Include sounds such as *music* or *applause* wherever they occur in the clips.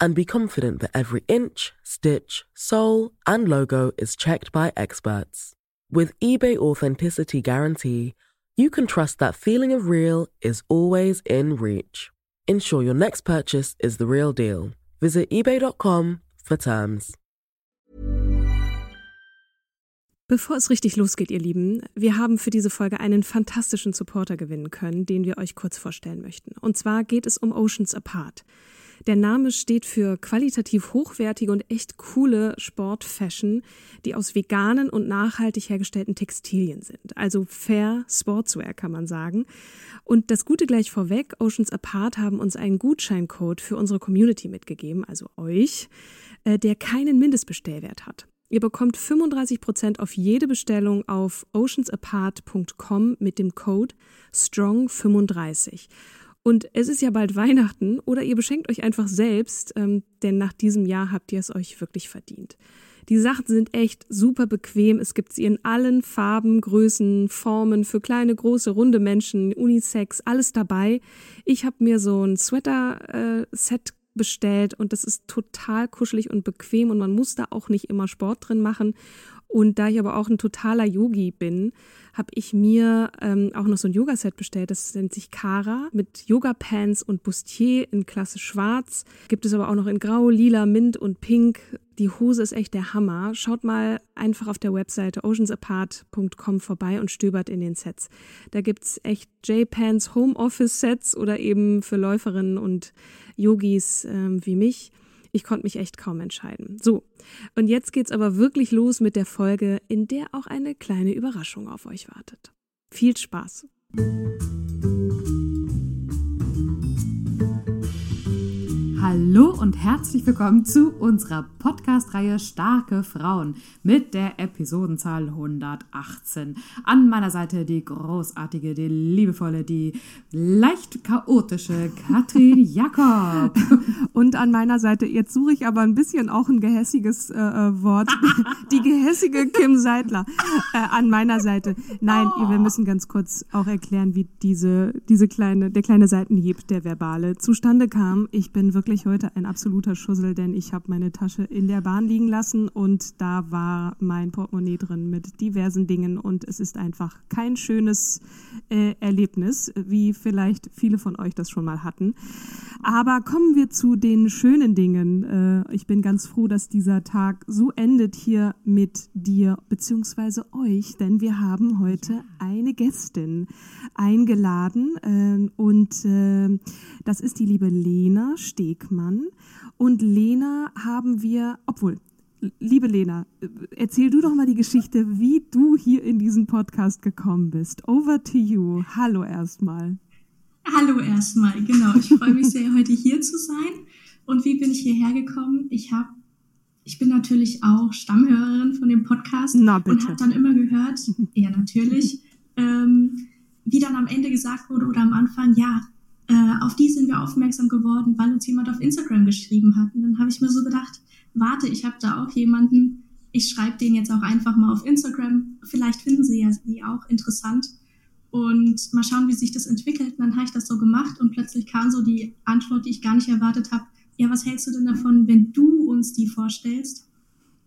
and be confident that every inch, stitch, sole, and logo is checked by experts. With eBay Authenticity Guarantee, you can trust that feeling of real is always in reach. Ensure your next purchase is the real deal. Visit eBay.com for terms. Bevor es richtig losgeht, ihr Lieben, wir haben für diese Folge einen fantastischen Supporter gewinnen können, den wir euch kurz vorstellen möchten. Und zwar geht es um Oceans Apart. Der Name steht für qualitativ hochwertige und echt coole Sportfashion, die aus veganen und nachhaltig hergestellten Textilien sind. Also fair Sportswear kann man sagen. Und das Gute gleich vorweg, Oceans Apart haben uns einen Gutscheincode für unsere Community mitgegeben, also euch, äh, der keinen Mindestbestellwert hat. Ihr bekommt 35% auf jede Bestellung auf oceansapart.com mit dem Code STRONG35. Und es ist ja bald Weihnachten oder ihr beschenkt euch einfach selbst, ähm, denn nach diesem Jahr habt ihr es euch wirklich verdient. Die Sachen sind echt super bequem. Es gibt sie in allen Farben, Größen, Formen für kleine, große, runde Menschen, Unisex, alles dabei. Ich habe mir so ein Sweater-Set bestellt und das ist total kuschelig und bequem und man muss da auch nicht immer Sport drin machen. Und da ich aber auch ein totaler Yogi bin, habe ich mir ähm, auch noch so ein Yoga-Set bestellt. Das nennt sich Kara mit Yoga-Pants und Bustier in Klasse Schwarz. Gibt es aber auch noch in Grau, Lila, Mint und Pink. Die Hose ist echt der Hammer. Schaut mal einfach auf der Webseite oceansapart.com vorbei und stöbert in den Sets. Da gibt's echt J-Pants Homeoffice-Sets oder eben für Läuferinnen und Yogis ähm, wie mich. Ich konnte mich echt kaum entscheiden. So, und jetzt geht's aber wirklich los mit der Folge, in der auch eine kleine Überraschung auf euch wartet. Viel Spaß! Hallo und herzlich willkommen zu unserer Podcast-Reihe Starke Frauen mit der Episodenzahl 118. An meiner Seite die großartige, die liebevolle, die leicht chaotische Katrin *laughs* Jakob. Und an meiner Seite, jetzt suche ich aber ein bisschen auch ein gehässiges äh, äh Wort, *laughs* die gehässige Kim Seidler äh, an meiner Seite. Nein, oh. wir müssen ganz kurz auch erklären, wie diese, diese kleine, der kleine Seitenhieb, der verbale, zustande kam. Ich bin wirklich wirklich heute ein absoluter Schussel, denn ich habe meine Tasche in der Bahn liegen lassen und da war mein Portemonnaie drin mit diversen Dingen und es ist einfach kein schönes äh, Erlebnis, wie vielleicht viele von euch das schon mal hatten. Aber kommen wir zu den schönen Dingen. Äh, ich bin ganz froh, dass dieser Tag so endet hier mit dir bzw. euch, denn wir haben heute eine Gästin eingeladen äh, und äh, das ist die liebe Lena Steg Beckmann. Und Lena haben wir, obwohl, liebe Lena, erzähl du doch mal die Geschichte, wie du hier in diesen Podcast gekommen bist. Over to you. Hallo erstmal. Hallo erstmal, genau. Ich freue mich sehr, heute hier zu sein. Und wie bin ich hierher gekommen? Ich habe, ich bin natürlich auch Stammhörerin von dem Podcast Na, bitte. und habe dann immer gehört, *laughs* ja natürlich, ähm, wie dann am Ende gesagt wurde oder am Anfang, ja, äh, auf die sind wir aufmerksam geworden, weil uns jemand auf Instagram geschrieben hat. Und dann habe ich mir so gedacht, warte, ich habe da auch jemanden, ich schreibe den jetzt auch einfach mal auf Instagram. Vielleicht finden sie ja die auch interessant. Und mal schauen, wie sich das entwickelt. Und dann habe ich das so gemacht und plötzlich kam so die Antwort, die ich gar nicht erwartet habe. Ja, was hältst du denn davon, wenn du uns die vorstellst?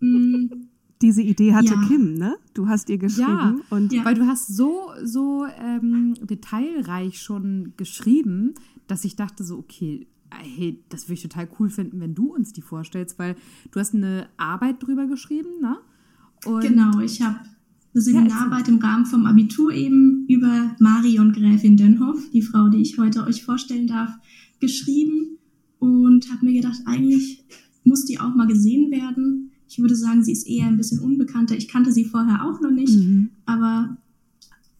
Hm, diese Idee hatte ja. Kim, ne? Du hast ihr geschrieben. Ja, und ja. weil du hast so, so ähm, detailreich schon geschrieben, dass ich dachte so, okay, hey, das würde ich total cool finden, wenn du uns die vorstellst, weil du hast eine Arbeit drüber geschrieben, ne? Und genau, ich habe eine Seminararbeit im Rahmen vom Abitur eben über Marion Gräfin Dönhoff, die Frau, die ich heute euch vorstellen darf, geschrieben und habe mir gedacht, eigentlich muss die auch mal gesehen werden. Ich würde sagen, sie ist eher ein bisschen unbekannter. Ich kannte sie vorher auch noch nicht, mhm. aber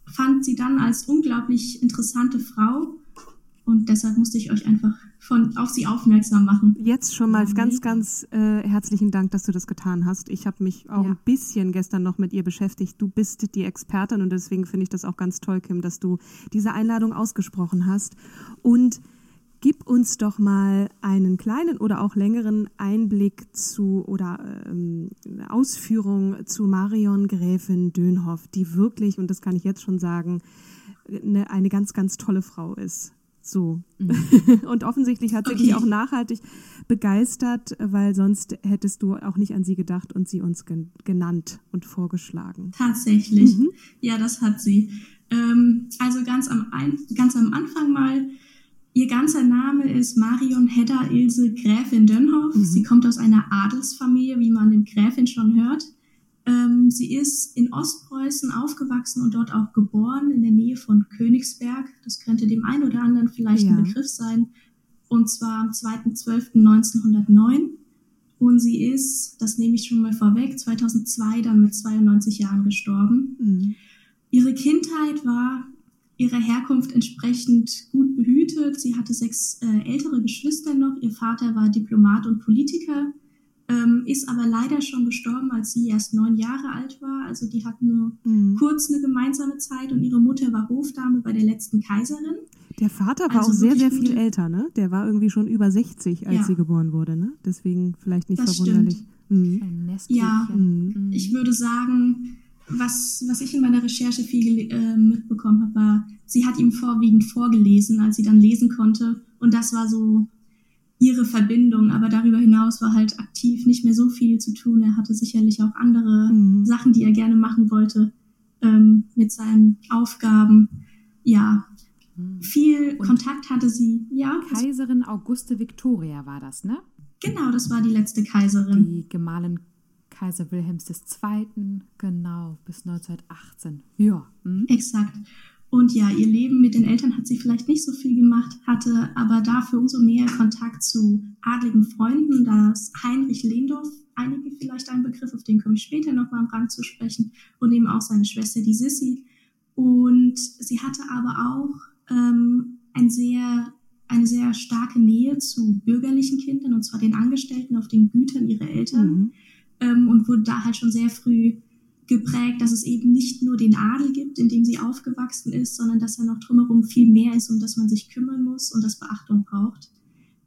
fand sie dann als unglaublich interessante Frau und deshalb musste ich euch einfach von, auf sie aufmerksam machen. Jetzt schon mal ganz, ganz äh, herzlichen Dank, dass du das getan hast. Ich habe mich auch ja. ein bisschen gestern noch mit ihr beschäftigt. Du bist die Expertin und deswegen finde ich das auch ganz toll, Kim, dass du diese Einladung ausgesprochen hast. Und gib uns doch mal einen kleinen oder auch längeren Einblick zu oder ähm, Ausführung zu Marion Gräfin Dönhoff, die wirklich, und das kann ich jetzt schon sagen, eine, eine ganz, ganz tolle Frau ist. So. Mhm. *laughs* und offensichtlich hat sie okay. dich auch nachhaltig begeistert, weil sonst hättest du auch nicht an sie gedacht und sie uns gen genannt und vorgeschlagen. Tatsächlich. Mhm. Ja, das hat sie. Ähm, also ganz am, ein ganz am Anfang mal, ihr ganzer Name ist Marion Hedda Ilse Gräfin Dönhoff. Mhm. Sie kommt aus einer Adelsfamilie, wie man dem Gräfin schon hört. Ähm, sie ist in Ostpreußen aufgewachsen und dort auch geboren, in der Nähe von Königsberg. Das könnte dem einen oder anderen vielleicht ja. ein Begriff sein. Und zwar am 2.12.1909. Und sie ist, das nehme ich schon mal vorweg, 2002 dann mit 92 Jahren gestorben. Mhm. Ihre Kindheit war ihrer Herkunft entsprechend gut behütet. Sie hatte sechs äh, ältere Geschwister noch. Ihr Vater war Diplomat und Politiker ähm, ist aber leider schon gestorben, als sie erst neun Jahre alt war. Also die hatten nur mhm. kurz eine gemeinsame Zeit und ihre Mutter war Hofdame bei der letzten Kaiserin. Der Vater war also auch sehr, sehr viel gute... älter, ne? Der war irgendwie schon über 60, als ja. sie geboren wurde, ne? Deswegen vielleicht nicht das verwunderlich. Mhm. Ein ja, mhm. ich würde sagen, was, was ich in meiner Recherche viel äh, mitbekommen habe, war, sie hat ihm vorwiegend vorgelesen, als sie dann lesen konnte. Und das war so ihre Verbindung, aber darüber hinaus war halt aktiv nicht mehr so viel zu tun. Er hatte sicherlich auch andere mhm. Sachen, die er gerne machen wollte ähm, mit seinen Aufgaben. Ja, mhm. viel Und Kontakt hatte sie. Ja. Kaiserin Auguste Victoria war das, ne? Genau, das war die letzte Kaiserin. Die Gemahlin Kaiser Wilhelms II. Genau, bis 1918. Ja. Mhm. Exakt. Und ja, ihr Leben mit den Eltern hat sie vielleicht nicht so viel gemacht, hatte aber dafür umso mehr Kontakt zu adligen Freunden, dass Heinrich Lehndorf, einige vielleicht ein Begriff, auf den komme ich später nochmal am Rand zu sprechen, und eben auch seine Schwester, die Sissi. Und sie hatte aber auch ähm, ein sehr, eine sehr starke Nähe zu bürgerlichen Kindern, und zwar den Angestellten auf den Gütern ihrer Eltern. Mhm. Ähm, und wurde da halt schon sehr früh geprägt, dass es eben nicht nur den Adel gibt, in dem sie aufgewachsen ist, sondern dass er noch drumherum viel mehr ist, um das man sich kümmern muss und das Beachtung braucht.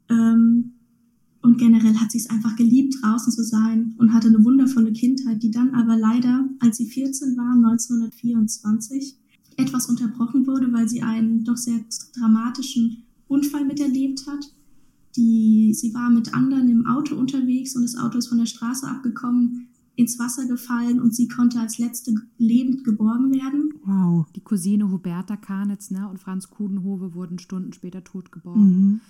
Ähm, und generell hat sie es einfach geliebt, draußen zu sein und hatte eine wundervolle Kindheit, die dann aber leider, als sie 14 war, 1924, etwas unterbrochen wurde, weil sie einen doch sehr dramatischen Unfall miterlebt hat. Die, sie war mit anderen im Auto unterwegs und das Auto ist von der Straße abgekommen ins Wasser gefallen und sie konnte als letzte lebend geborgen werden. Wow. Die Cousine Huberta Karnitz ne, und Franz Kudenhove wurden Stunden später tot geborgen. Mhm.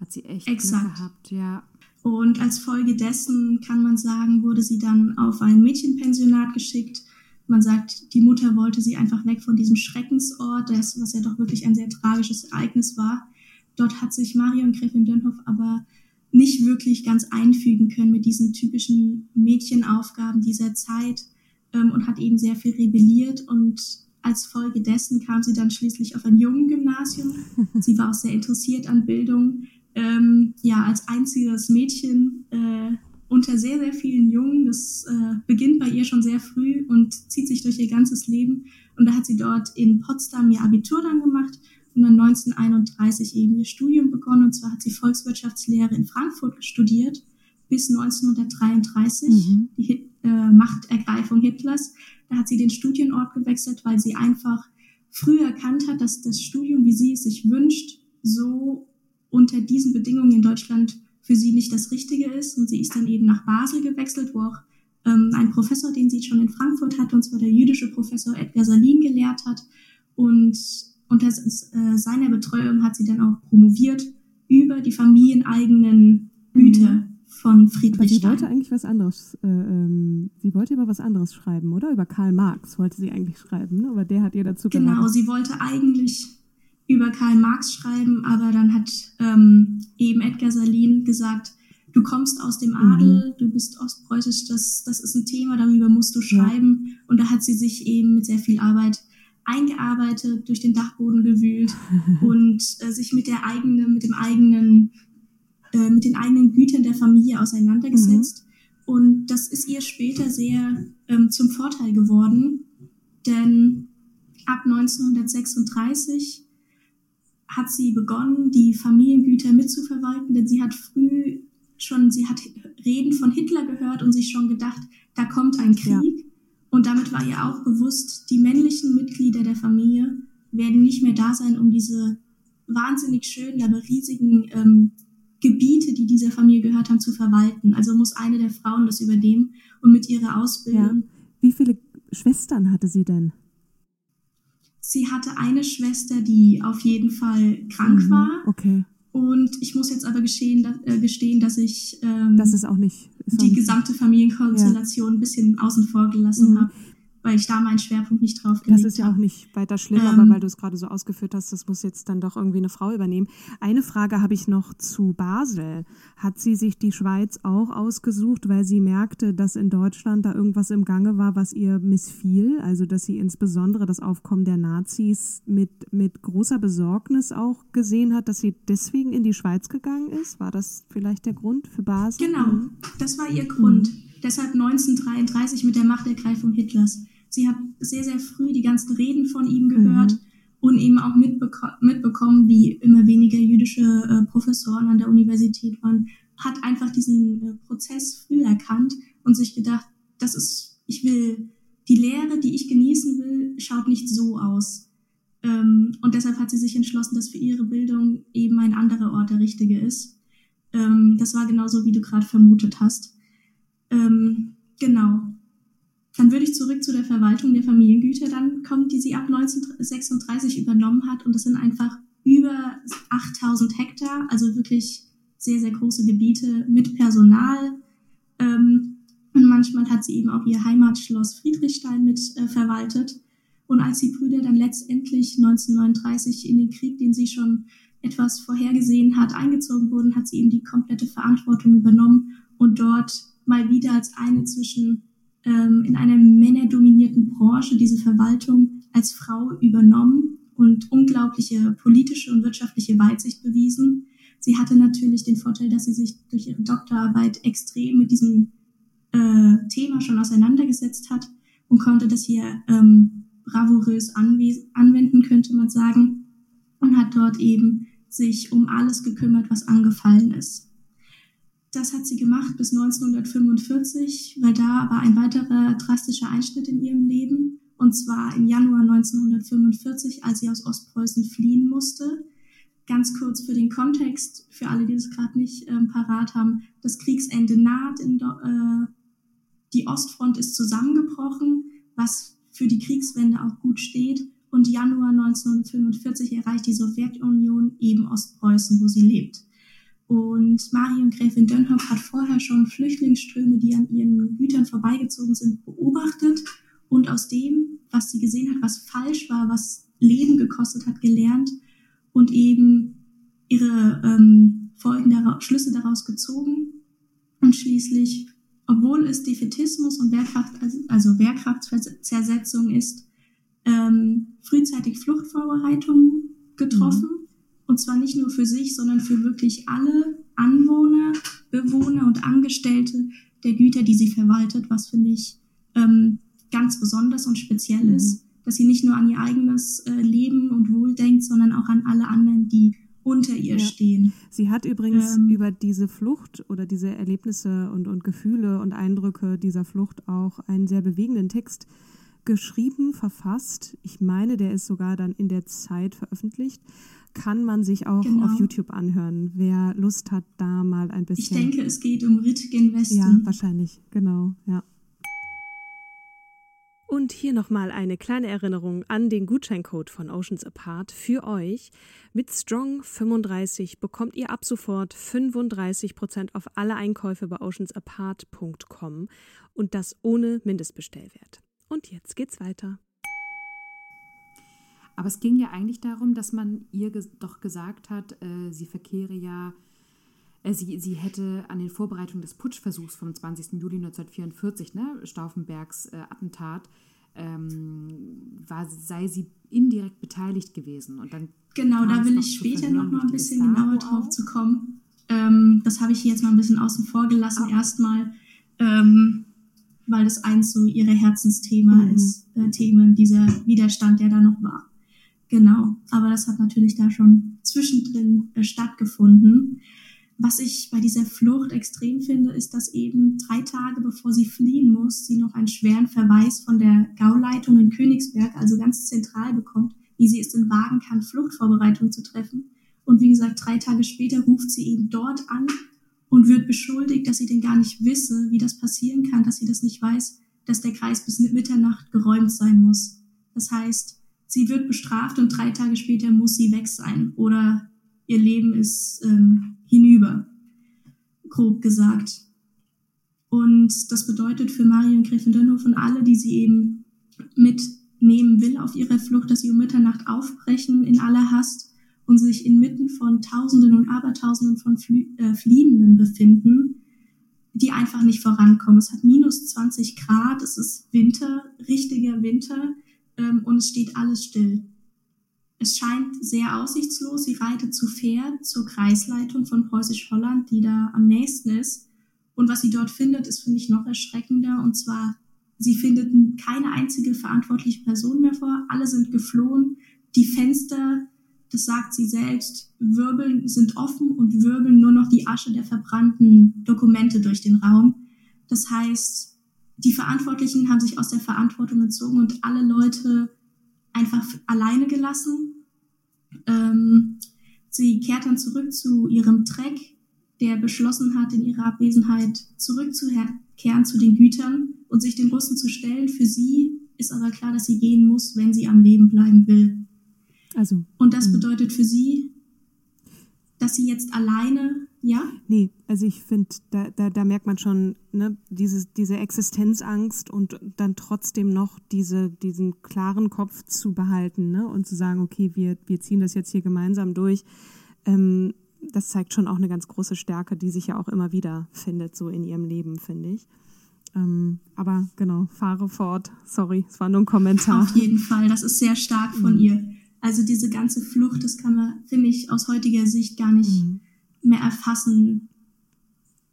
Hat sie echt Exakt. Glück gehabt, ja. Und als Folge dessen kann man sagen, wurde sie dann auf ein Mädchenpensionat geschickt. Man sagt, die Mutter wollte sie einfach weg von diesem Schreckensort, das, was ja doch wirklich ein sehr tragisches Ereignis war. Dort hat sich Marion Gräfin Dönhoff aber nicht wirklich ganz einfügen können mit diesen typischen Mädchenaufgaben dieser Zeit ähm, und hat eben sehr viel rebelliert und als Folge dessen kam sie dann schließlich auf ein Jungen-Gymnasium. *laughs* Sie war auch sehr interessiert an Bildung. Ähm, ja, als einziges Mädchen äh, unter sehr, sehr vielen Jungen. Das äh, beginnt bei ihr schon sehr früh und zieht sich durch ihr ganzes Leben. Und da hat sie dort in Potsdam ihr Abitur dann gemacht und dann 1931 eben ihr Studium begonnen. Und zwar hat sie Volkswirtschaftslehre in Frankfurt studiert bis 1933, mhm. die äh, Machtergreifung Hitlers. Da hat sie den Studienort gewechselt, weil sie einfach früh erkannt hat, dass das Studium, wie sie es sich wünscht, so unter diesen Bedingungen in Deutschland für sie nicht das Richtige ist. Und sie ist dann eben nach Basel gewechselt, wo auch ähm, ein Professor, den sie schon in Frankfurt hatte, und zwar der jüdische Professor Edgar Salin gelehrt hat. Und unter äh, seiner Betreuung hat sie dann auch promoviert über die familieneigenen Güter, mhm. von Friedrich Aber sie wollte eigentlich was anderes. Äh, ähm, sie wollte über was anderes schreiben, oder? Über Karl Marx wollte sie eigentlich schreiben, ne? aber der hat ihr dazu Genau, geraten. sie wollte eigentlich über Karl Marx schreiben, aber dann hat ähm, eben Edgar Salin gesagt, du kommst aus dem Adel, mhm. du bist ostpreußisch, das, das ist ein Thema, darüber musst du schreiben. Ja. Und da hat sie sich eben mit sehr viel Arbeit eingearbeitet, durch den Dachboden gewühlt *laughs* und äh, sich mit der eigenen, mit dem eigenen, äh, mit den eigenen Gütern der Familie auseinandergesetzt. Mhm. Und das ist ihr später sehr ähm, zum Vorteil geworden, denn ab 1936 hat sie begonnen, die Familiengüter mitzuverwalten, denn sie hat früh schon, sie hat Reden von Hitler gehört und sich schon gedacht, da kommt ein Krieg. Ja. Und damit war ihr auch bewusst, die männlichen Mitglieder der Familie werden nicht mehr da sein, um diese wahnsinnig schönen, aber riesigen ähm, Gebiete, die dieser Familie gehört haben, zu verwalten. Also muss eine der Frauen das übernehmen und mit ihrer Ausbildung. Ja. Wie viele Schwestern hatte sie denn? Sie hatte eine Schwester, die auf jeden Fall krank mhm, war. Okay. Und ich muss jetzt aber gestehen, äh, gestehen dass ich ähm, das ist auch nicht, die gesamte Familienkonstellation ja. ein bisschen außen vor gelassen mhm. habe weil ich da meinen Schwerpunkt nicht drauf gelegt habe. Das ist ja auch nicht weiter schlimm, ähm, aber weil du es gerade so ausgeführt hast, das muss jetzt dann doch irgendwie eine Frau übernehmen. Eine Frage habe ich noch zu Basel. Hat sie sich die Schweiz auch ausgesucht, weil sie merkte, dass in Deutschland da irgendwas im Gange war, was ihr missfiel? Also, dass sie insbesondere das Aufkommen der Nazis mit, mit großer Besorgnis auch gesehen hat, dass sie deswegen in die Schweiz gegangen ist? War das vielleicht der Grund für Basel? Genau, mhm. das war ihr Grund. Mhm. Deshalb 1933 mit der Machtergreifung Hitlers. Sie hat sehr, sehr früh die ganzen Reden von ihm gehört mhm. und eben auch mitbeko mitbekommen, wie immer weniger jüdische äh, Professoren an der Universität waren. Hat einfach diesen äh, Prozess früh erkannt und sich gedacht, das ist, ich will, die Lehre, die ich genießen will, schaut nicht so aus. Ähm, und deshalb hat sie sich entschlossen, dass für ihre Bildung eben ein anderer Ort der richtige ist. Ähm, das war genauso, wie du gerade vermutet hast. Ähm, genau. Dann würde ich zurück zu der Verwaltung der Familiengüter dann kommen, die sie ab 1936 übernommen hat. Und das sind einfach über 8000 Hektar, also wirklich sehr, sehr große Gebiete mit Personal. Ähm, und manchmal hat sie eben auch ihr Heimatschloss Friedrichstein mit äh, verwaltet. Und als die Brüder dann letztendlich 1939 in den Krieg, den sie schon etwas vorhergesehen hat, eingezogen wurden, hat sie eben die komplette Verantwortung übernommen und dort mal wieder als eine zwischen ähm, in einer männerdominierten Branche diese Verwaltung als Frau übernommen und unglaubliche politische und wirtschaftliche Weitsicht bewiesen. Sie hatte natürlich den Vorteil, dass sie sich durch ihre Doktorarbeit extrem mit diesem äh, Thema schon auseinandergesetzt hat und konnte das hier ähm, bravourös anwenden, könnte man sagen, und hat dort eben sich um alles gekümmert, was angefallen ist. Das hat sie gemacht bis 1945, weil da war ein weiterer drastischer Einschnitt in ihrem Leben. Und zwar im Januar 1945, als sie aus Ostpreußen fliehen musste. Ganz kurz für den Kontext, für alle, die es gerade nicht ähm, parat haben. Das Kriegsende naht. In, äh, die Ostfront ist zusammengebrochen, was für die Kriegswende auch gut steht. Und Januar 1945 erreicht die Sowjetunion eben Ostpreußen, wo sie lebt. Und Marion Gräfin Dönhoff hat vorher schon Flüchtlingsströme, die an ihren Gütern vorbeigezogen sind, beobachtet und aus dem, was sie gesehen hat, was falsch war, was Leben gekostet hat, gelernt und eben ihre ähm, Folgen daraus, Schlüsse daraus gezogen und schließlich, obwohl es Defetismus und Wehrkraft, also Wehrkraftzersetzung ist, ähm, frühzeitig Fluchtvorbereitungen getroffen. Mhm und zwar nicht nur für sich, sondern für wirklich alle Anwohner, Bewohner und Angestellte der Güter, die sie verwaltet, was finde ich ähm, ganz besonders und speziell mhm. ist, dass sie nicht nur an ihr eigenes äh, Leben und Wohl denkt, sondern auch an alle anderen, die unter ihr ja. stehen. Sie hat übrigens ähm, über diese Flucht oder diese Erlebnisse und, und Gefühle und Eindrücke dieser Flucht auch einen sehr bewegenden Text geschrieben, verfasst. Ich meine, der ist sogar dann in der Zeit veröffentlicht kann man sich auch genau. auf YouTube anhören, wer Lust hat, da mal ein bisschen. Ich denke, es geht um Ritgen Westen. Ja, wahrscheinlich, genau, ja. Und hier nochmal eine kleine Erinnerung an den Gutscheincode von Oceans Apart für euch. Mit Strong 35 bekommt ihr ab sofort 35% auf alle Einkäufe bei oceansapart.com und das ohne Mindestbestellwert. Und jetzt geht's weiter. Aber es ging ja eigentlich darum, dass man ihr ges doch gesagt hat, äh, sie verkehre ja, äh, sie, sie hätte an den Vorbereitungen des Putschversuchs vom 20. Juli 1944, ne, Stauffenbergs äh, Attentat, ähm, war, sei sie indirekt beteiligt gewesen. Und dann genau, da will ich später noch mal ein bisschen genauer drauf zu kommen. Ähm, das habe ich hier jetzt mal ein bisschen außen vor gelassen, ah. erstmal, ähm, weil das eins so ihre Herzensthema mhm. ist, äh, Themen, dieser Widerstand, der da noch war. Genau, aber das hat natürlich da schon zwischendrin äh, stattgefunden. Was ich bei dieser Flucht extrem finde, ist, dass eben drei Tage bevor sie fliehen muss, sie noch einen schweren Verweis von der Gauleitung in Königsberg, also ganz zentral bekommt, wie sie es in wagen kann, Fluchtvorbereitungen zu treffen. Und wie gesagt, drei Tage später ruft sie eben dort an und wird beschuldigt, dass sie denn gar nicht wisse, wie das passieren kann, dass sie das nicht weiß, dass der Kreis bis Mitternacht geräumt sein muss. Das heißt, sie wird bestraft und drei Tage später muss sie weg sein oder ihr Leben ist ähm, hinüber, grob gesagt. Und das bedeutet für Marion Gräfin Dönhoff und alle, die sie eben mitnehmen will auf ihrer Flucht, dass sie um Mitternacht aufbrechen in aller Hast und sich inmitten von Tausenden und Abertausenden von Flie äh, Fliehenden befinden, die einfach nicht vorankommen. Es hat minus 20 Grad, es ist Winter, richtiger Winter ähm, und es steht alles still. Es scheint sehr aussichtslos. Sie reitet zu Pferd zur Kreisleitung von Preußisch-Holland, die da am nächsten ist. Und was sie dort findet, ist, finde ich, noch erschreckender. Und zwar, sie findet keine einzige verantwortliche Person mehr vor. Alle sind geflohen. Die Fenster, das sagt sie selbst, wirbeln, sind offen und wirbeln nur noch die Asche der verbrannten Dokumente durch den Raum. Das heißt, die Verantwortlichen haben sich aus der Verantwortung gezogen und alle Leute einfach alleine gelassen. Ähm, sie kehrt dann zurück zu ihrem Treck, der beschlossen hat, in ihrer Abwesenheit zurückzukehren zu den Gütern und sich den Russen zu stellen. Für sie ist aber klar, dass sie gehen muss, wenn sie am Leben bleiben will. Also. Und das hm. bedeutet für sie, dass sie jetzt alleine ja? Nee, also ich finde, da, da, da merkt man schon ne, dieses, diese Existenzangst und dann trotzdem noch diese, diesen klaren Kopf zu behalten ne, und zu sagen, okay, wir, wir ziehen das jetzt hier gemeinsam durch. Ähm, das zeigt schon auch eine ganz große Stärke, die sich ja auch immer wieder findet, so in ihrem Leben, finde ich. Ähm, aber genau, fahre fort. Sorry, es war nur ein Kommentar. Auf jeden Fall, das ist sehr stark von mhm. ihr. Also diese ganze Flucht, das kann man, finde ich, aus heutiger Sicht gar nicht mhm mehr erfassen,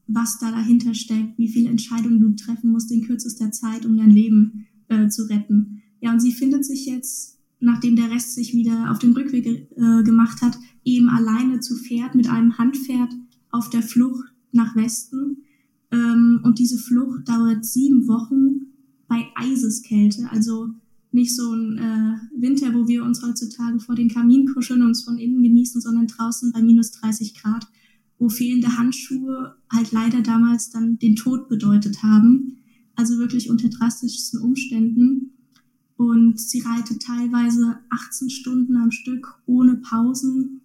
was da dahinter steckt, wie viele Entscheidungen du treffen musst in kürzester Zeit, um dein Leben äh, zu retten. Ja, und sie findet sich jetzt, nachdem der Rest sich wieder auf den Rückweg äh, gemacht hat, eben alleine zu Pferd mit einem Handpferd auf der Flucht nach Westen. Ähm, und diese Flucht dauert sieben Wochen bei Eiseskälte, also nicht so ein äh, Winter, wo wir uns heutzutage vor den Kamin kuscheln und uns von innen genießen, sondern draußen bei minus 30 Grad, wo fehlende Handschuhe halt leider damals dann den Tod bedeutet haben. Also wirklich unter drastischsten Umständen. Und sie reitet teilweise 18 Stunden am Stück ohne Pausen.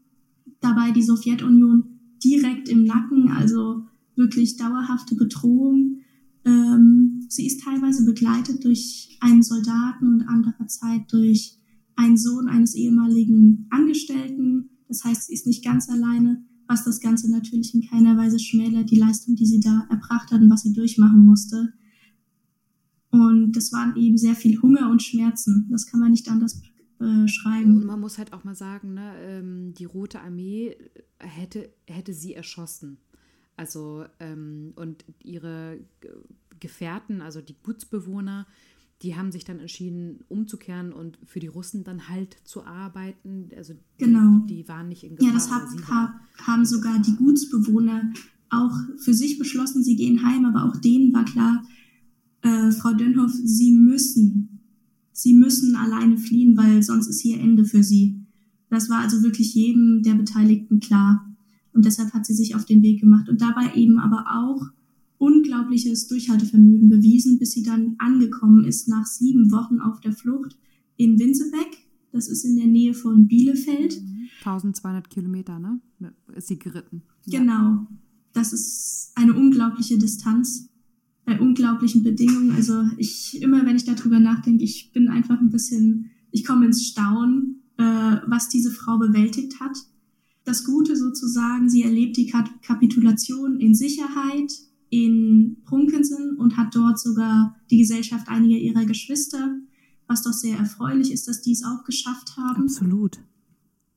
Dabei die Sowjetunion direkt im Nacken, also wirklich dauerhafte Bedrohung. Ähm, sie ist teilweise begleitet durch einen Soldaten und andererseits durch einen Sohn eines ehemaligen Angestellten. Das heißt, sie ist nicht ganz alleine, was das Ganze natürlich in keiner Weise schmälert, die Leistung, die sie da erbracht hat und was sie durchmachen musste. Und das waren eben sehr viel Hunger und Schmerzen. Das kann man nicht anders äh, schreiben. Und man muss halt auch mal sagen, ne, ähm, die Rote Armee hätte, hätte sie erschossen. Also, ähm, und ihre Gefährten, also die Gutsbewohner, die haben sich dann entschieden, umzukehren und für die Russen dann halt zu arbeiten. Also genau. die, die waren nicht in Gefahr. Ja, das hab, haben sogar die Gutsbewohner auch für sich beschlossen, sie gehen heim, aber auch denen war klar, äh, Frau Dönhoff, sie müssen, sie müssen alleine fliehen, weil sonst ist hier Ende für sie. Das war also wirklich jedem der Beteiligten klar. Und deshalb hat sie sich auf den Weg gemacht und dabei eben aber auch unglaubliches Durchhaltevermögen bewiesen, bis sie dann angekommen ist nach sieben Wochen auf der Flucht in Winsebeck. Das ist in der Nähe von Bielefeld. 1200 Kilometer, ne? Ist sie geritten. Genau. Das ist eine unglaubliche Distanz bei unglaublichen Bedingungen. Also ich, immer wenn ich darüber nachdenke, ich bin einfach ein bisschen, ich komme ins Staunen, äh, was diese Frau bewältigt hat. Das Gute sozusagen, sie erlebt die Kapitulation in Sicherheit in Prunkensen und hat dort sogar die Gesellschaft einiger ihrer Geschwister, was doch sehr erfreulich ist, dass die es auch geschafft haben. Absolut.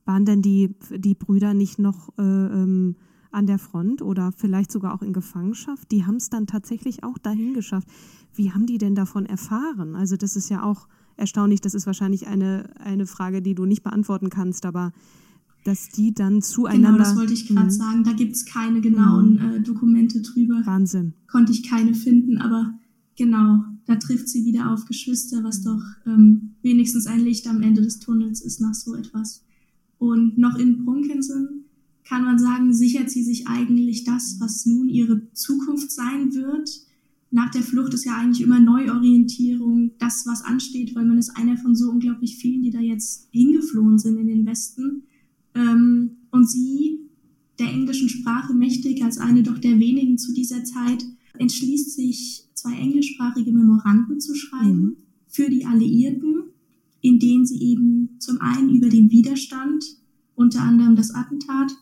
Waren denn die, die Brüder nicht noch äh, ähm, an der Front oder vielleicht sogar auch in Gefangenschaft? Die haben es dann tatsächlich auch dahin geschafft. Wie haben die denn davon erfahren? Also das ist ja auch erstaunlich. Das ist wahrscheinlich eine, eine Frage, die du nicht beantworten kannst, aber dass die dann zueinander. Genau, das wollte ich gerade mhm. sagen. Da gibt es keine genauen mhm. äh, Dokumente drüber. Wahnsinn. Konnte ich keine finden, aber genau, da trifft sie wieder auf Geschwister, was doch ähm, wenigstens ein Licht am Ende des Tunnels ist nach so etwas. Und noch in Brunkensen kann man sagen, sichert sie sich eigentlich das, was nun ihre Zukunft sein wird. Nach der Flucht ist ja eigentlich immer Neuorientierung, das, was ansteht, weil man ist einer von so unglaublich vielen, die da jetzt hingeflohen sind in den Westen. Ähm, und sie, der englischen Sprache mächtig, als eine doch der wenigen zu dieser Zeit, entschließt sich, zwei englischsprachige Memoranden zu schreiben mhm. für die Alliierten, in denen sie eben zum einen über den Widerstand, unter anderem das Attentat,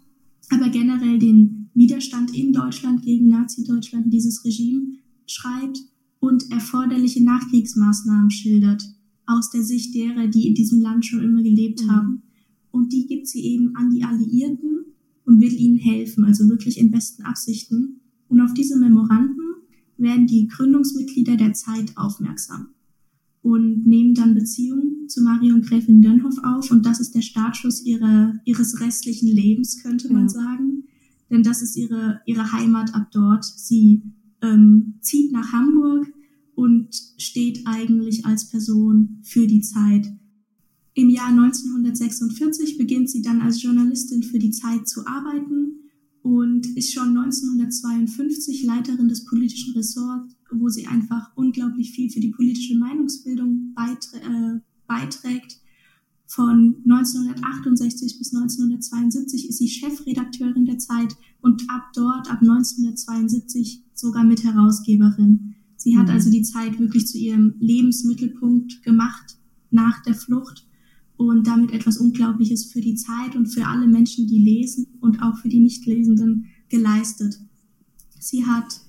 aber generell den Widerstand in Deutschland gegen Nazi-Deutschland, dieses Regime, schreibt und erforderliche Nachkriegsmaßnahmen schildert, aus der Sicht derer, die in diesem Land schon immer gelebt mhm. haben. Und die gibt sie eben an die Alliierten und will ihnen helfen, also wirklich in besten Absichten. Und auf diese Memoranden werden die Gründungsmitglieder der Zeit aufmerksam und nehmen dann Beziehung zu Marion Gräfin Dönhoff auf und das ist der Startschuss ihrer, ihres restlichen Lebens, könnte man ja. sagen. Denn das ist ihre, ihre Heimat ab dort. Sie ähm, zieht nach Hamburg und steht eigentlich als Person für die Zeit. Im Jahr 1946 beginnt sie dann als Journalistin für die Zeit zu arbeiten und ist schon 1952 Leiterin des politischen Ressorts, wo sie einfach unglaublich viel für die politische Meinungsbildung beiträ äh, beiträgt. Von 1968 bis 1972 ist sie Chefredakteurin der Zeit und ab dort, ab 1972, sogar Mitherausgeberin. Sie hat mhm. also die Zeit wirklich zu ihrem Lebensmittelpunkt gemacht nach der Flucht und damit etwas Unglaubliches für die Zeit und für alle Menschen, die lesen und auch für die Nichtlesenden geleistet. Sie hat,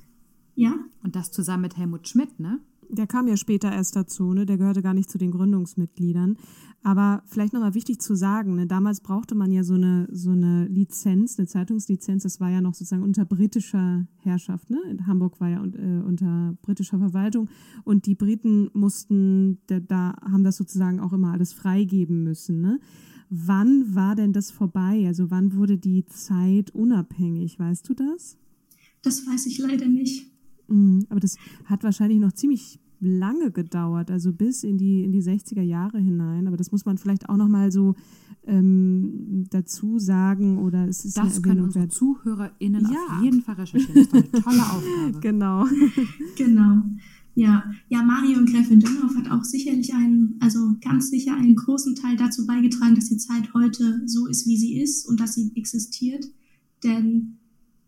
ja? Und das zusammen mit Helmut Schmidt, ne? Der kam ja später erst dazu, ne? Der gehörte gar nicht zu den Gründungsmitgliedern. Aber vielleicht nochmal wichtig zu sagen, ne? damals brauchte man ja so eine, so eine Lizenz, eine Zeitungslizenz, das war ja noch sozusagen unter britischer Herrschaft. Ne? In Hamburg war ja äh, unter britischer Verwaltung und die Briten mussten, da, da haben das sozusagen auch immer alles freigeben müssen. Ne? Wann war denn das vorbei? Also wann wurde die Zeit unabhängig? Weißt du das? Das weiß ich leider nicht. Mhm, aber das hat wahrscheinlich noch ziemlich lange gedauert, also bis in die, in die 60er Jahre hinein. Aber das muss man vielleicht auch nochmal so ähm, dazu sagen oder es ist Das können unsere ZuhörerInnen ja. auf jeden Fall recherchieren. Das ist eine tolle Aufgabe. *laughs* genau. *laughs* genau. Ja, ja, Marion Gräfin Dönhoff hat auch sicherlich einen, also ganz sicher einen großen Teil dazu beigetragen, dass die Zeit heute so ist, wie sie ist und dass sie existiert. Denn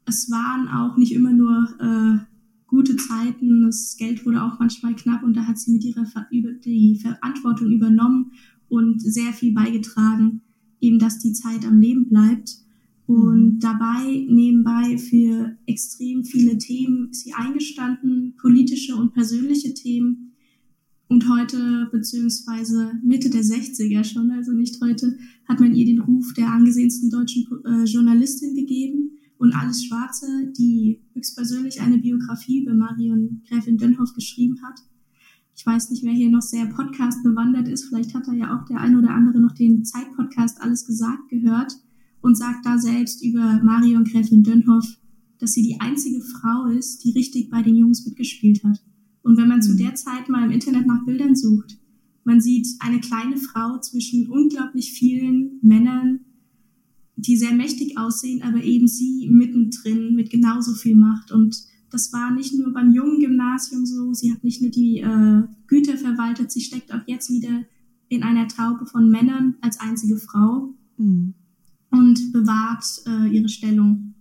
es waren auch nicht immer nur äh, gute Zeiten. Das Geld wurde auch manchmal knapp und da hat sie mit ihrer Ver die Verantwortung übernommen und sehr viel beigetragen, eben dass die Zeit am Leben bleibt. Und mhm. dabei nebenbei für extrem viele Themen ist sie eingestanden, politische und persönliche Themen. Und heute, beziehungsweise Mitte der 60er schon, also nicht heute, hat man ihr den Ruf der angesehensten deutschen äh, Journalistin gegeben und Alice Schwarze, die höchstpersönlich eine Biografie über Marion Gräfin Dönhoff geschrieben hat. Ich weiß nicht, wer hier noch sehr Podcast bewandert ist. Vielleicht hat da ja auch der ein oder andere noch den Zeitpodcast Alles gesagt gehört und sagt da selbst über Marion Gräfin Dönhoff, dass sie die einzige Frau ist, die richtig bei den Jungs mitgespielt hat. Und wenn man mhm. zu der Zeit mal im Internet nach Bildern sucht, man sieht eine kleine Frau zwischen unglaublich vielen Männern, die sehr mächtig aussehen, aber eben sie mittendrin mit genauso viel Macht. Und das war nicht nur beim jungen Gymnasium so, sie hat nicht nur die äh, Güter verwaltet, sie steckt auch jetzt wieder in einer Traube von Männern als einzige Frau mhm. und bewahrt äh, ihre Stellung.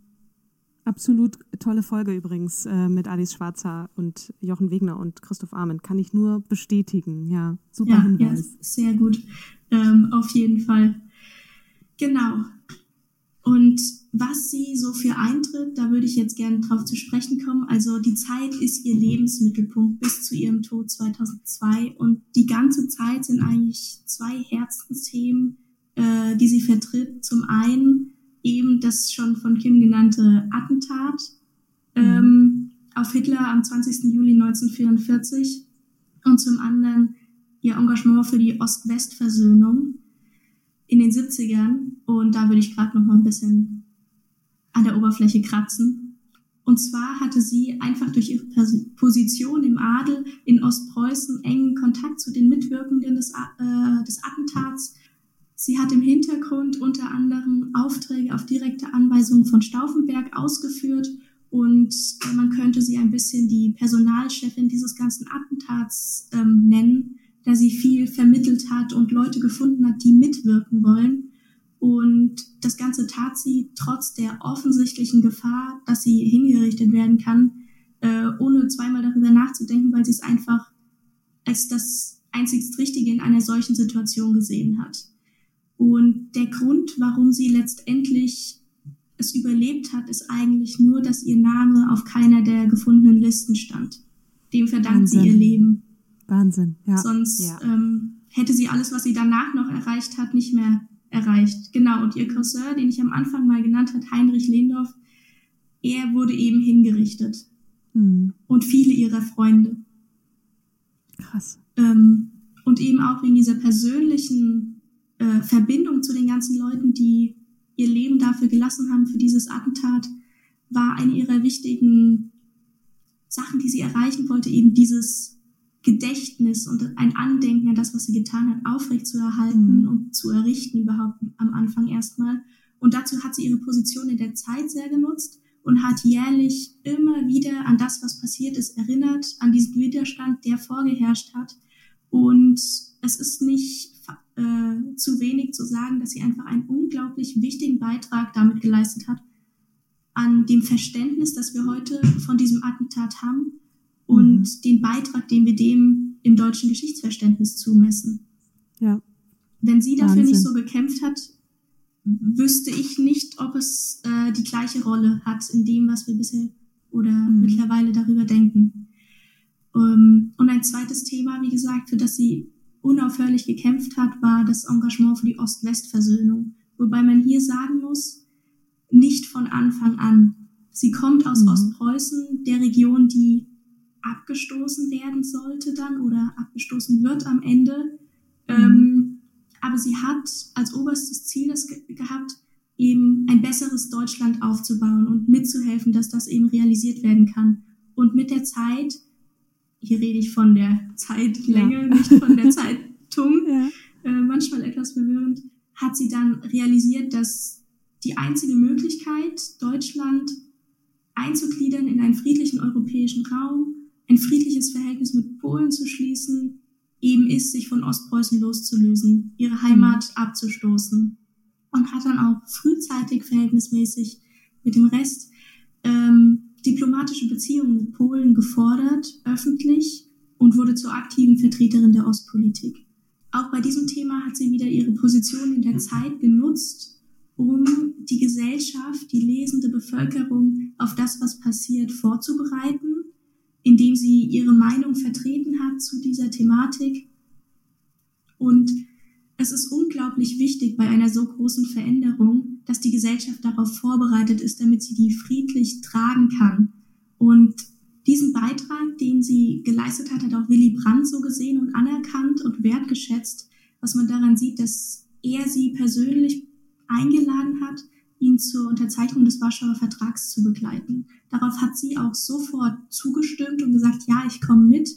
Absolut tolle Folge übrigens äh, mit Alice Schwarzer und Jochen Wegner und Christoph Arment. Kann ich nur bestätigen. Ja, super ja, Hinweis. Ja, sehr gut. Ähm, auf jeden Fall. Genau. Und was sie so für eintritt, da würde ich jetzt gerne drauf zu sprechen kommen. Also die Zeit ist ihr Lebensmittelpunkt bis zu ihrem Tod 2002 und die ganze Zeit sind eigentlich zwei Herzensthemen, äh, die sie vertritt. Zum einen eben das schon von Kim genannte Attentat ähm, auf Hitler am 20. Juli 1944 und zum anderen ihr Engagement für die Ost-West-Versöhnung in den 70ern. Und da würde ich gerade noch mal ein bisschen an der Oberfläche kratzen. Und zwar hatte sie einfach durch ihre Position im Adel in Ostpreußen engen Kontakt zu den Mitwirkenden des, äh, des Attentats. Sie hat im Hintergrund unter anderem Aufträge auf direkte Anweisung von Stauffenberg ausgeführt und äh, man könnte sie ein bisschen die Personalchefin dieses ganzen Attentats ähm, nennen da sie viel vermittelt hat und Leute gefunden hat, die mitwirken wollen. Und das Ganze tat sie trotz der offensichtlichen Gefahr, dass sie hingerichtet werden kann, äh, ohne zweimal darüber nachzudenken, weil sie es einfach als das einzigst Richtige in einer solchen Situation gesehen hat. Und der Grund, warum sie letztendlich es überlebt hat, ist eigentlich nur, dass ihr Name auf keiner der gefundenen Listen stand. Dem verdankt Wahnsinn. sie ihr Leben. Wahnsinn, ja. Sonst ja. Ähm, hätte sie alles, was sie danach noch erreicht hat, nicht mehr erreicht. Genau, und ihr Cousin, den ich am Anfang mal genannt hat, Heinrich Lehndorf, er wurde eben hingerichtet. Mhm. Und viele ihrer Freunde. Krass. Ähm, und eben auch wegen dieser persönlichen äh, Verbindung zu den ganzen Leuten, die ihr Leben dafür gelassen haben, für dieses Attentat, war eine ihrer wichtigen Sachen, die sie erreichen wollte, eben dieses Gedächtnis und ein Andenken an das, was sie getan hat, aufrechtzuerhalten mhm. und zu errichten überhaupt am Anfang erstmal. Und dazu hat sie ihre Position in der Zeit sehr genutzt und hat jährlich immer wieder an das, was passiert ist, erinnert, an diesen Widerstand, der vorgeherrscht hat. Und es ist nicht äh, zu wenig zu sagen, dass sie einfach einen unglaublich wichtigen Beitrag damit geleistet hat, an dem Verständnis, das wir heute von diesem Attentat haben und mhm. den Beitrag, den wir dem im deutschen Geschichtsverständnis zumessen. Ja. Wenn sie dafür Wahnsinn. nicht so gekämpft hat, wüsste ich nicht, ob es äh, die gleiche Rolle hat in dem, was wir bisher oder mhm. mittlerweile darüber denken. Ähm, und ein zweites Thema, wie gesagt, für das sie unaufhörlich gekämpft hat, war das Engagement für die Ost-West-Versöhnung. Wobei man hier sagen muss, nicht von Anfang an. Sie kommt aus mhm. Ostpreußen, der Region, die abgestoßen werden sollte dann oder abgestoßen wird am Ende. Mhm. Ähm, aber sie hat als oberstes Ziel das ge gehabt, eben ein besseres Deutschland aufzubauen und mitzuhelfen, dass das eben realisiert werden kann. Und mit der Zeit, hier rede ich von der Zeitlänge, ja. nicht von der *laughs* Zeitung, ja. äh, manchmal etwas verwirrend, hat sie dann realisiert, dass die einzige Möglichkeit, Deutschland einzugliedern in einen friedlichen europäischen Raum, ein friedliches Verhältnis mit Polen zu schließen, eben ist, sich von Ostpreußen loszulösen, ihre Heimat abzustoßen. Und hat dann auch frühzeitig verhältnismäßig mit dem Rest ähm, diplomatische Beziehungen mit Polen gefordert, öffentlich, und wurde zur aktiven Vertreterin der Ostpolitik. Auch bei diesem Thema hat sie wieder ihre Position in der Zeit genutzt, um die Gesellschaft, die lesende Bevölkerung auf das, was passiert, vorzubereiten indem sie ihre Meinung vertreten hat zu dieser Thematik. Und es ist unglaublich wichtig bei einer so großen Veränderung, dass die Gesellschaft darauf vorbereitet ist, damit sie die friedlich tragen kann. Und diesen Beitrag, den sie geleistet hat, hat auch Willy Brandt so gesehen und anerkannt und wertgeschätzt, was man daran sieht, dass er sie persönlich eingeladen hat, ihn zur Unterzeichnung des Warschauer Vertrags zu begleiten. Darauf hat sie auch sofort zugestimmt und gesagt, ja, ich komme mit.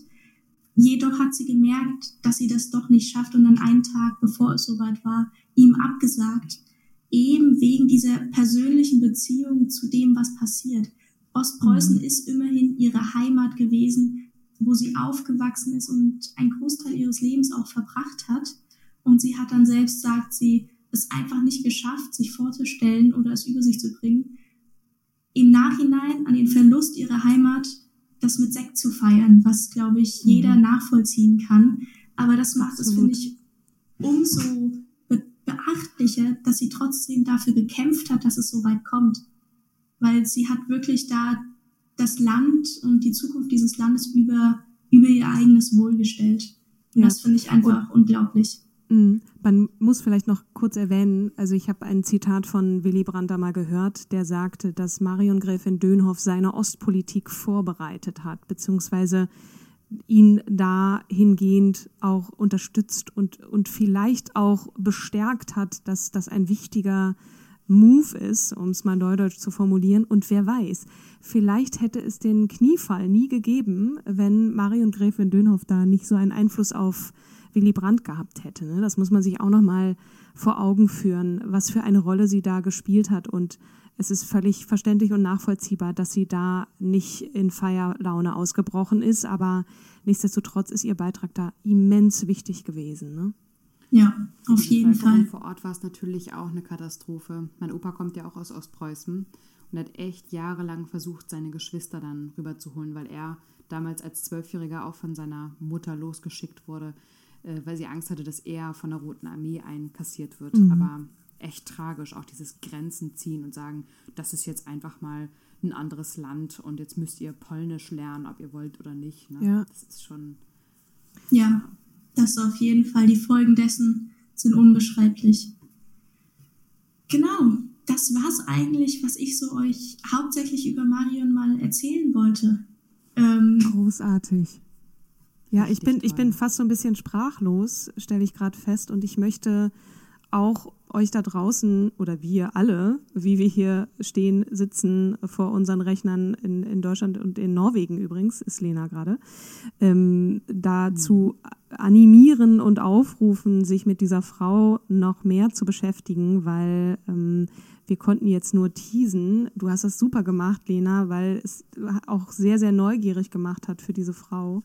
Jedoch hat sie gemerkt, dass sie das doch nicht schafft und dann einen Tag, bevor es soweit war, ihm abgesagt, eben wegen dieser persönlichen Beziehung zu dem, was passiert. Ostpreußen mhm. ist immerhin ihre Heimat gewesen, wo sie aufgewachsen ist und einen Großteil ihres Lebens auch verbracht hat. Und sie hat dann selbst, sagt sie, es einfach nicht geschafft, sich vorzustellen oder es über sich zu bringen, im Nachhinein an den Verlust ihrer Heimat das mit Sekt zu feiern, was, glaube ich, jeder mhm. nachvollziehen kann. Aber das macht es, finde ich, umso be beachtlicher, dass sie trotzdem dafür gekämpft hat, dass es so weit kommt. Weil sie hat wirklich da das Land und die Zukunft dieses Landes über, über ihr eigenes Wohl gestellt. Und ja. das finde ich einfach und, unglaublich. Mhm. Man muss vielleicht noch kurz erwähnen, also ich habe ein Zitat von Willy Brandt mal gehört, der sagte, dass Marion Gräfin Dönhoff seine Ostpolitik vorbereitet hat, beziehungsweise ihn dahingehend auch unterstützt und, und vielleicht auch bestärkt hat, dass das ein wichtiger Move ist, um es mal neudeutsch zu formulieren. Und wer weiß, vielleicht hätte es den Kniefall nie gegeben, wenn Marion Gräfin Dönhoff da nicht so einen Einfluss auf Willy Brandt gehabt hätte. Ne? Das muss man sich auch noch mal vor Augen führen, was für eine Rolle sie da gespielt hat. Und es ist völlig verständlich und nachvollziehbar, dass sie da nicht in Feierlaune ausgebrochen ist. Aber nichtsdestotrotz ist ihr Beitrag da immens wichtig gewesen. Ne? Ja, auf jeden Fall. Vor Ort war es natürlich auch eine Katastrophe. Mein Opa kommt ja auch aus Ostpreußen und hat echt jahrelang versucht, seine Geschwister dann rüberzuholen, weil er damals als Zwölfjähriger auch von seiner Mutter losgeschickt wurde äh, weil sie Angst hatte, dass er von der Roten Armee einkassiert wird. Mhm. Aber echt tragisch, auch dieses Grenzen ziehen und sagen, das ist jetzt einfach mal ein anderes Land und jetzt müsst ihr Polnisch lernen, ob ihr wollt oder nicht. Ne? Ja. Das ist schon. Ja, das auf jeden Fall. Die Folgen dessen sind unbeschreiblich. Genau, das war es eigentlich, was ich so euch hauptsächlich über Marion mal erzählen wollte. Ähm, Großartig. Ja, ich bin, ich bin fast so ein bisschen sprachlos, stelle ich gerade fest. Und ich möchte auch euch da draußen oder wir alle, wie wir hier stehen, sitzen vor unseren Rechnern in, in Deutschland und in Norwegen übrigens, ist Lena gerade, ähm, dazu animieren und aufrufen, sich mit dieser Frau noch mehr zu beschäftigen, weil ähm, wir konnten jetzt nur teasen. Du hast das super gemacht, Lena, weil es auch sehr, sehr neugierig gemacht hat für diese Frau.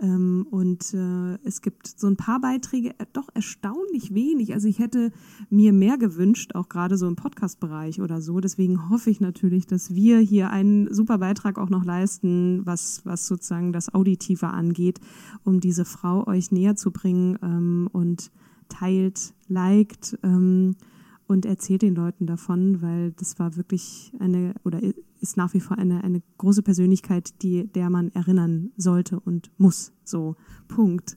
Ähm, und äh, es gibt so ein paar Beiträge, äh, doch erstaunlich wenig. Also ich hätte mir mehr gewünscht, auch gerade so im Podcast-Bereich oder so. Deswegen hoffe ich natürlich, dass wir hier einen super Beitrag auch noch leisten, was, was sozusagen das Auditive angeht, um diese Frau euch näher zu bringen ähm, und teilt, liked. Ähm, und erzählt den Leuten davon, weil das war wirklich eine oder ist nach wie vor eine, eine große Persönlichkeit, die, der man erinnern sollte und muss. So, Punkt.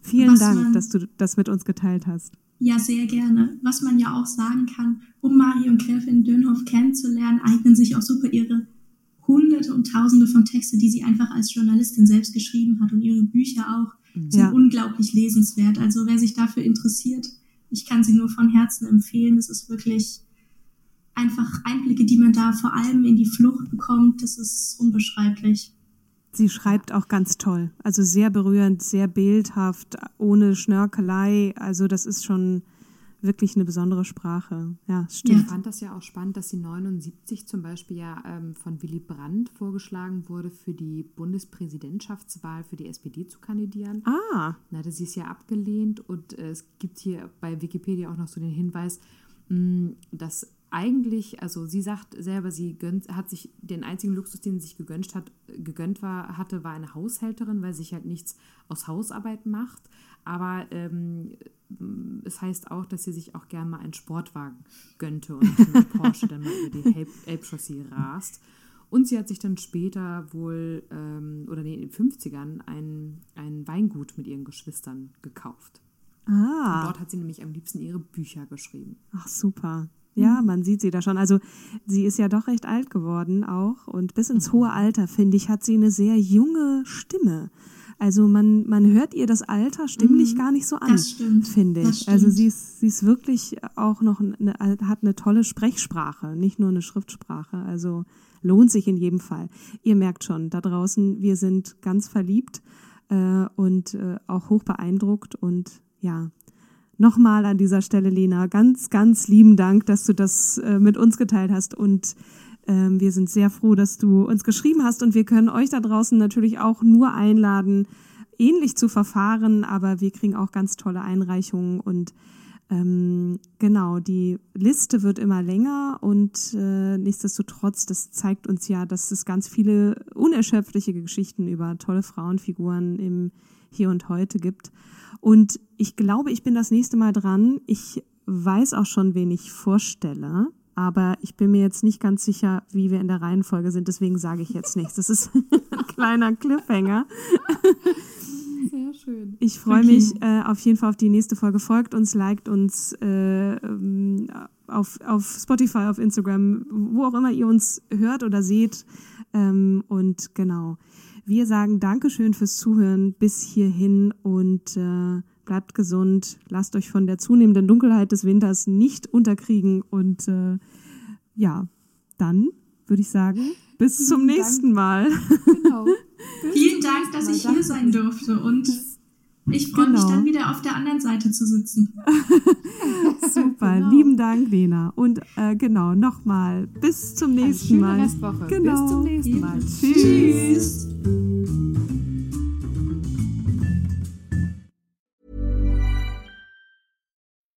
Vielen Was Dank, dass du das mit uns geteilt hast. Ja, sehr gerne. Was man ja auch sagen kann, um Marion Gräfin Dönhoff kennenzulernen, eignen sich auch super ihre Hunderte und Tausende von Texte, die sie einfach als Journalistin selbst geschrieben hat und ihre Bücher auch sind ja. unglaublich lesenswert. Also wer sich dafür interessiert, ich kann sie nur von Herzen empfehlen. Es ist wirklich einfach Einblicke, die man da vor allem in die Flucht bekommt. Das ist unbeschreiblich. Sie schreibt auch ganz toll. Also sehr berührend, sehr bildhaft, ohne Schnörkelei. Also das ist schon wirklich eine besondere Sprache. Ja, stimmt. Ich fand das ja auch spannend, dass sie 79 zum Beispiel ja ähm, von Willy Brandt vorgeschlagen wurde, für die Bundespräsidentschaftswahl für die SPD zu kandidieren. Ah. Da hatte sie es ja abgelehnt und äh, es gibt hier bei Wikipedia auch noch so den Hinweis, mh, mm, dass eigentlich, also sie sagt selber, sie gönnt, hat sich den einzigen Luxus, den sie sich gegönnt hat, gegönnt war, hatte, war eine Haushälterin, weil sie sich halt nichts aus Hausarbeit macht. Aber ähm, es heißt auch, dass sie sich auch gerne mal einen Sportwagen gönnte und einen Porsche dann mal über die Elbchaussee rast. Und sie hat sich dann später wohl, ähm, oder nee, in den 50ern, ein, ein Weingut mit ihren Geschwistern gekauft. Ah. Und dort hat sie nämlich am liebsten ihre Bücher geschrieben. Ach, super. Ja, man sieht sie da schon. Also sie ist ja doch recht alt geworden auch. Und bis ins hohe Alter, finde ich, hat sie eine sehr junge Stimme. Also man, man hört ihr das Alter stimmlich mhm, gar nicht so an, finde ich. Also sie ist, sie ist wirklich auch noch eine, hat eine tolle Sprechsprache, nicht nur eine Schriftsprache. Also lohnt sich in jedem Fall. Ihr merkt schon, da draußen, wir sind ganz verliebt äh, und äh, auch hoch beeindruckt und ja, nochmal an dieser Stelle, Lena, ganz, ganz lieben Dank, dass du das äh, mit uns geteilt hast und Ähm, wir sind sehr froh, dass du uns geschrieben hast und wir können euch da draußen natürlich auch nur einladen, ähnlich zu verfahren, aber wir kriegen auch ganz tolle Einreichungen und ähm, genau, die Liste wird immer länger und äh, nichtsdestotrotz, das zeigt uns ja, dass es ganz viele unerschöpfliche Geschichten über tolle Frauenfiguren im Hier und Heute gibt. Und ich glaube, ich bin das nächste Mal dran. Ich weiß auch schon, wen ich vorstelle, aber ich bin mir jetzt nicht ganz sicher, wie wir in der Reihenfolge sind. Deswegen sage ich jetzt nichts. Das ist *laughs* ein kleiner Cliffhanger. Sehr schön. Ich freue okay. mich äh, auf jeden Fall auf die nächste Folge. Folgt uns, liked uns äh, ähm, auf, auf Spotify, auf Instagram, wo auch immer ihr uns hört oder seht. Ähm, und genau, wir sagen Dankeschön fürs Zuhören bis hierhin und äh, bleibt gesund. Lasst euch von der zunehmenden Dunkelheit des Winters nicht unterkriegen. Und äh, ja, dann würde ich sagen, bis zum nächsten Mal. Genau. *laughs* Vielen Dank, dass ich hier sein durfte und ich freue genau. mich dann wieder auf der anderen Seite zu sitzen. *laughs* *laughs* Super, genau. lieben Dank, Lena. Und äh, genau, nochmal, bis zum nächsten Mal. Restwoche. Genau. Bis zum nächsten Mal. Tschüss.